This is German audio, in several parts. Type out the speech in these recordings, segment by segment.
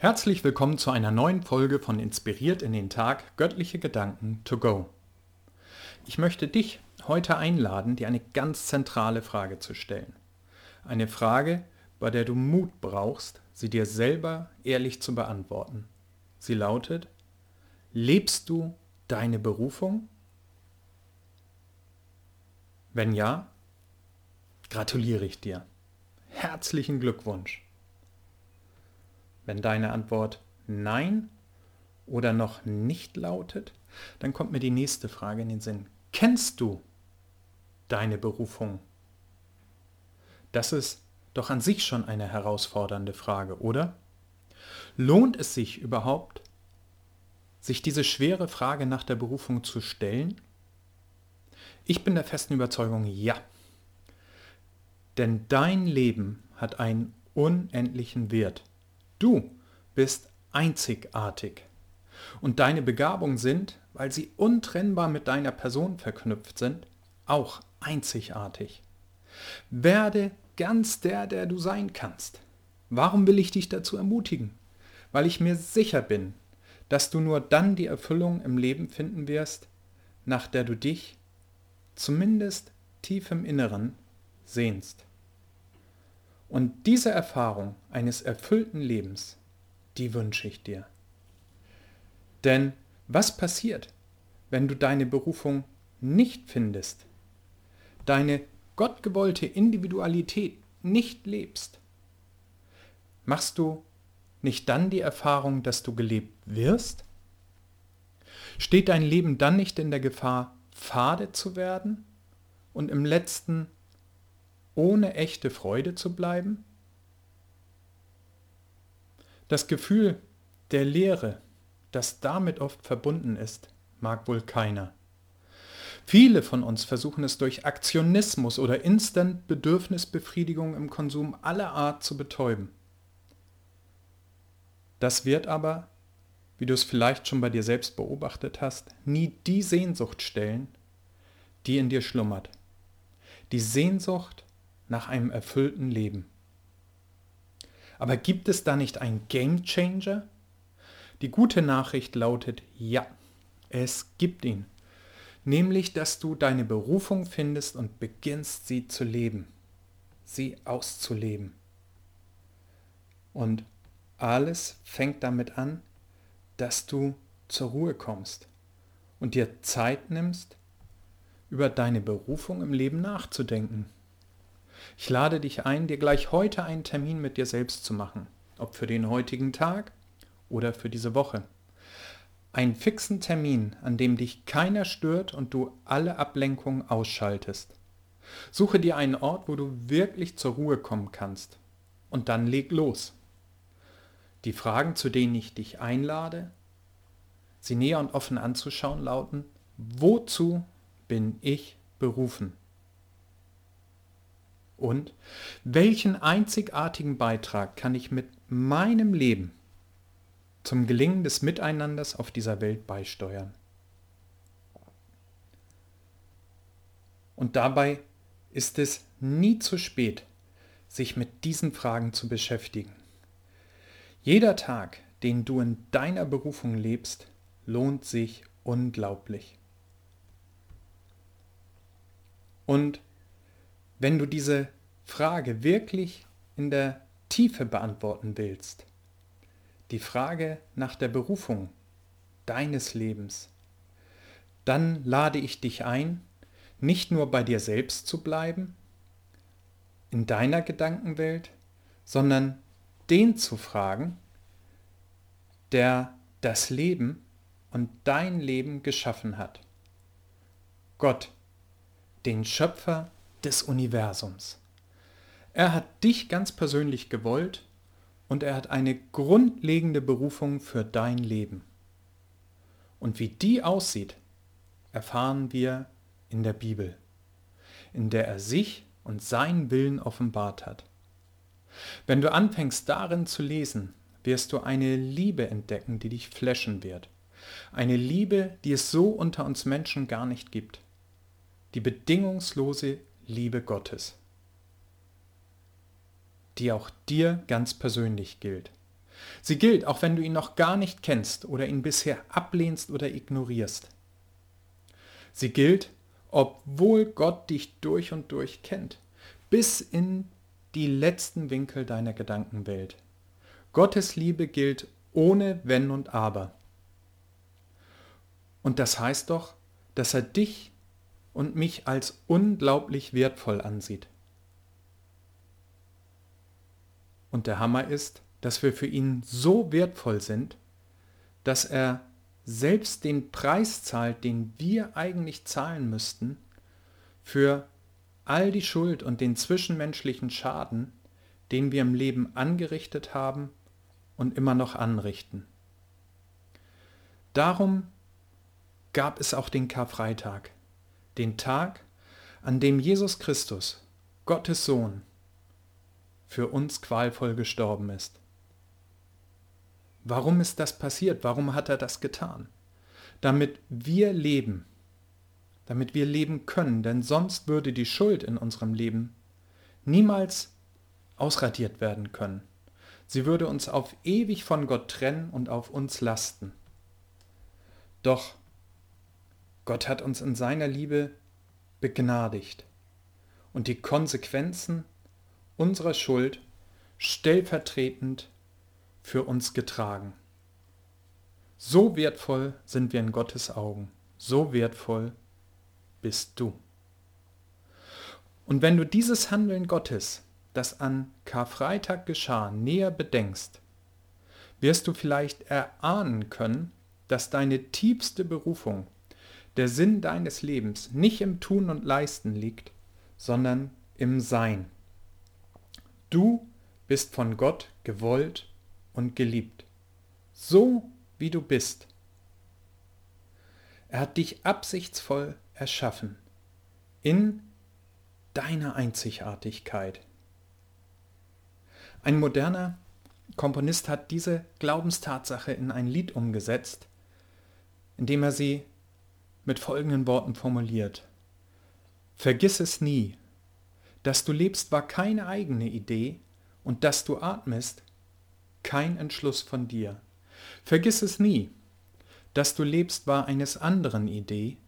Herzlich willkommen zu einer neuen Folge von Inspiriert in den Tag Göttliche Gedanken to go. Ich möchte dich heute einladen, dir eine ganz zentrale Frage zu stellen. Eine Frage, bei der du Mut brauchst, sie dir selber ehrlich zu beantworten. Sie lautet, lebst du deine Berufung? Wenn ja, gratuliere ich dir. Herzlichen Glückwunsch. Wenn deine Antwort Nein oder noch nicht lautet, dann kommt mir die nächste Frage in den Sinn. Kennst du deine Berufung? Das ist doch an sich schon eine herausfordernde Frage, oder? Lohnt es sich überhaupt, sich diese schwere Frage nach der Berufung zu stellen? Ich bin der festen Überzeugung, ja. Denn dein Leben hat einen unendlichen Wert. Du bist einzigartig. Und deine Begabungen sind, weil sie untrennbar mit deiner Person verknüpft sind, auch einzigartig. Werde ganz der, der du sein kannst. Warum will ich dich dazu ermutigen? Weil ich mir sicher bin, dass du nur dann die Erfüllung im Leben finden wirst, nach der du dich, zumindest tief im Inneren, sehnst. Und diese Erfahrung eines erfüllten Lebens, die wünsche ich dir. Denn was passiert, wenn du deine Berufung nicht findest, deine gottgewollte Individualität nicht lebst? Machst du nicht dann die Erfahrung, dass du gelebt wirst? Steht dein Leben dann nicht in der Gefahr, fade zu werden und im letzten ohne echte Freude zu bleiben? Das Gefühl der Leere, das damit oft verbunden ist, mag wohl keiner. Viele von uns versuchen es durch Aktionismus oder Instant-Bedürfnisbefriedigung im Konsum aller Art zu betäuben. Das wird aber, wie du es vielleicht schon bei dir selbst beobachtet hast, nie die Sehnsucht stellen, die in dir schlummert. Die Sehnsucht nach einem erfüllten Leben. Aber gibt es da nicht einen Game Changer? Die gute Nachricht lautet ja, es gibt ihn. Nämlich, dass du deine Berufung findest und beginnst sie zu leben, sie auszuleben. Und alles fängt damit an, dass du zur Ruhe kommst und dir Zeit nimmst, über deine Berufung im Leben nachzudenken. Ich lade dich ein, dir gleich heute einen Termin mit dir selbst zu machen, ob für den heutigen Tag oder für diese Woche. Einen fixen Termin, an dem dich keiner stört und du alle Ablenkungen ausschaltest. Suche dir einen Ort, wo du wirklich zur Ruhe kommen kannst. Und dann leg los. Die Fragen, zu denen ich dich einlade, sie näher und offen anzuschauen, lauten, wozu bin ich berufen? Und welchen einzigartigen Beitrag kann ich mit meinem Leben zum Gelingen des Miteinanders auf dieser Welt beisteuern? Und dabei ist es nie zu spät, sich mit diesen Fragen zu beschäftigen. Jeder Tag, den du in deiner Berufung lebst, lohnt sich unglaublich. Und wenn du diese Frage wirklich in der Tiefe beantworten willst, die Frage nach der Berufung deines Lebens, dann lade ich dich ein, nicht nur bei dir selbst zu bleiben, in deiner Gedankenwelt, sondern den zu fragen, der das Leben und dein Leben geschaffen hat. Gott, den Schöpfer des Universums. Er hat dich ganz persönlich gewollt und er hat eine grundlegende Berufung für dein Leben. Und wie die aussieht, erfahren wir in der Bibel, in der er sich und seinen Willen offenbart hat. Wenn du anfängst darin zu lesen, wirst du eine Liebe entdecken, die dich flashen wird. Eine Liebe, die es so unter uns Menschen gar nicht gibt. Die bedingungslose Liebe Gottes, die auch dir ganz persönlich gilt. Sie gilt, auch wenn du ihn noch gar nicht kennst oder ihn bisher ablehnst oder ignorierst. Sie gilt, obwohl Gott dich durch und durch kennt, bis in die letzten Winkel deiner Gedankenwelt. Gottes Liebe gilt ohne Wenn und Aber. Und das heißt doch, dass er dich und mich als unglaublich wertvoll ansieht. Und der Hammer ist, dass wir für ihn so wertvoll sind, dass er selbst den Preis zahlt, den wir eigentlich zahlen müssten, für all die Schuld und den zwischenmenschlichen Schaden, den wir im Leben angerichtet haben und immer noch anrichten. Darum gab es auch den Karfreitag, den Tag, an dem Jesus Christus, Gottes Sohn, für uns qualvoll gestorben ist. Warum ist das passiert? Warum hat er das getan? Damit wir leben, damit wir leben können, denn sonst würde die Schuld in unserem Leben niemals ausradiert werden können. Sie würde uns auf ewig von Gott trennen und auf uns lasten. Doch Gott hat uns in seiner Liebe begnadigt und die Konsequenzen unserer Schuld stellvertretend für uns getragen. So wertvoll sind wir in Gottes Augen, so wertvoll bist du. Und wenn du dieses Handeln Gottes, das an Karfreitag geschah, näher bedenkst, wirst du vielleicht erahnen können, dass deine tiefste Berufung, der Sinn deines Lebens nicht im Tun und Leisten liegt, sondern im Sein. Du bist von Gott gewollt und geliebt, so wie du bist. Er hat dich absichtsvoll erschaffen, in deiner Einzigartigkeit. Ein moderner Komponist hat diese Glaubenstatsache in ein Lied umgesetzt, indem er sie mit folgenden Worten formuliert. Vergiss es nie, dass du lebst war keine eigene Idee und dass du atmest kein Entschluss von dir. Vergiss es nie, dass du lebst war eines anderen Idee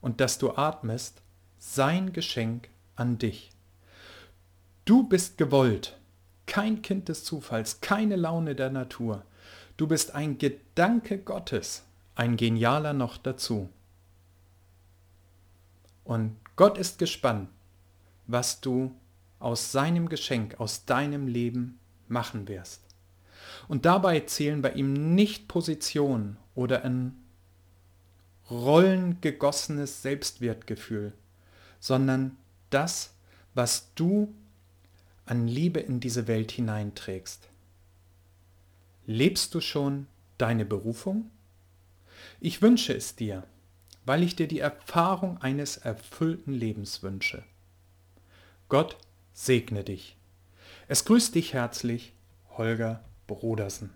und dass du atmest sein Geschenk an dich. Du bist gewollt, kein Kind des Zufalls, keine Laune der Natur. Du bist ein Gedanke Gottes, ein genialer noch dazu. Und Gott ist gespannt, was du aus seinem Geschenk, aus deinem Leben machen wirst. Und dabei zählen bei ihm nicht Position oder ein Rollen gegossenes Selbstwertgefühl, sondern das, was du an Liebe in diese Welt hineinträgst. Lebst du schon deine Berufung? Ich wünsche es dir, weil ich dir die Erfahrung eines erfüllten Lebens wünsche. Gott segne dich. Es grüßt dich herzlich, Holger Brodersen.